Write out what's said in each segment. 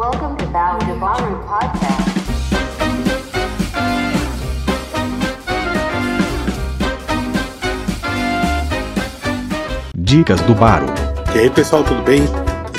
Welcome to Podcast. Dicas do Baro. E aí pessoal, tudo bem?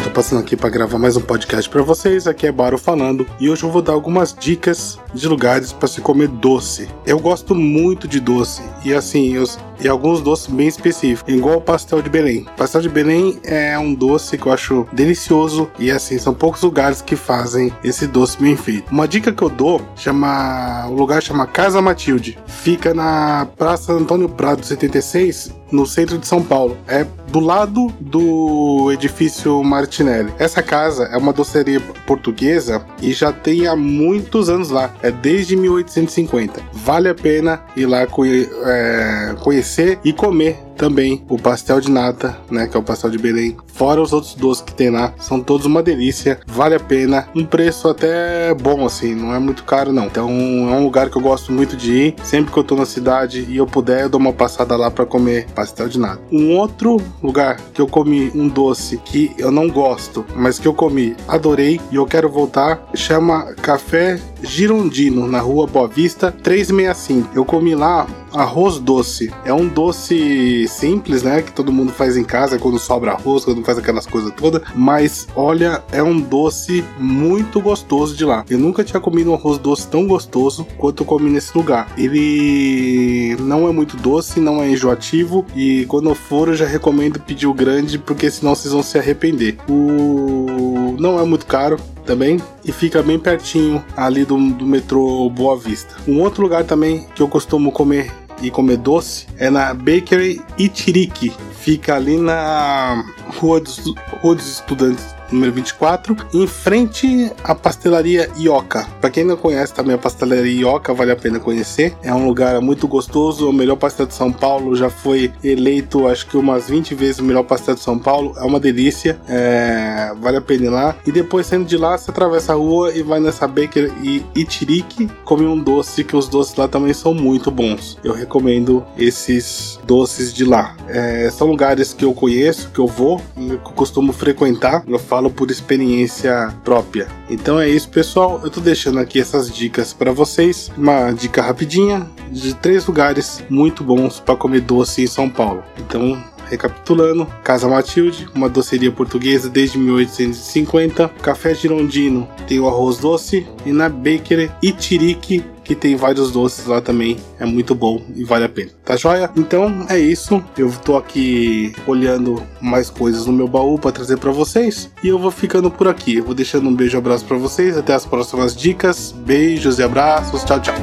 Tô passando aqui para gravar mais um podcast para vocês. Aqui é Baro falando e hoje eu vou dar algumas dicas de lugares para se comer doce. Eu gosto muito de doce e assim, eu, e alguns doces bem específicos, igual o pastel de Belém. O pastel de Belém é um doce que eu acho delicioso e assim, são poucos lugares que fazem esse doce bem feito. Uma dica que eu dou, chama, o lugar chama Casa Matilde. Fica na Praça Antônio Prado 76, no centro de São Paulo. É do lado do edifício Martinelli. Essa casa é uma doceria portuguesa e já tem há muitos anos lá. É desde 1850. Vale a pena ir lá conhe e comer também o pastel de nata, né, que é o pastel de Belém. Fora os outros doces que tem lá, são todos uma delícia, vale a pena. Um preço até bom assim, não é muito caro não. Então é um lugar que eu gosto muito de ir. Sempre que eu tô na cidade e eu puder, eu dou uma passada lá para comer pastel de nata. Um outro lugar que eu comi um doce que eu não gosto, mas que eu comi, adorei e eu quero voltar, chama Café Girondino, na rua Boa Vista 365. Eu comi lá arroz doce. É um doce simples, né? Que todo mundo faz em casa quando sobra arroz, quando faz aquelas coisas todas. Mas olha, é um doce muito gostoso de lá. Eu nunca tinha comido um arroz doce tão gostoso quanto eu comi nesse lugar. Ele não é muito doce, não é enjoativo. E quando eu for, eu já recomendo pedir o grande, porque senão vocês vão se arrepender. O não é muito caro, também e fica bem pertinho ali do, do metrô Boa Vista. Um outro lugar também que eu costumo comer e comer doce é na Bakery Itiriki. Fica ali na Rua dos, Rua dos Estudantes número 24, em frente à pastelaria Ioca. Para quem não conhece também a pastelaria Ioca, vale a pena conhecer. É um lugar muito gostoso, o melhor pastel de São Paulo, já foi eleito acho que umas 20 vezes o melhor pastel de São Paulo. É uma delícia, é... vale a pena ir lá. E depois saindo de lá, você atravessa a rua e vai nessa Baker e Itirique, come um doce que os doces lá também são muito bons. Eu recomendo esses doces de lá. É... são lugares que eu conheço, que eu vou, que eu costumo frequentar. Eu falo falo por experiência própria. Então é isso, pessoal. Eu tô deixando aqui essas dicas para vocês. Uma dica rapidinha de três lugares muito bons para comer doce em São Paulo. Então Recapitulando, Casa Matilde, uma doceria portuguesa desde 1850. Café Girondino tem o arroz doce. E na Baker Itirique, que tem vários doces lá também. É muito bom e vale a pena. Tá joia? Então é isso. Eu tô aqui olhando mais coisas no meu baú para trazer para vocês. E eu vou ficando por aqui. Eu vou deixando um beijo e abraço para vocês. Até as próximas dicas. Beijos e abraços. Tchau, tchau.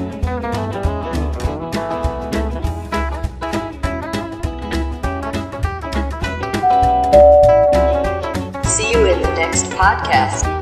Podcast.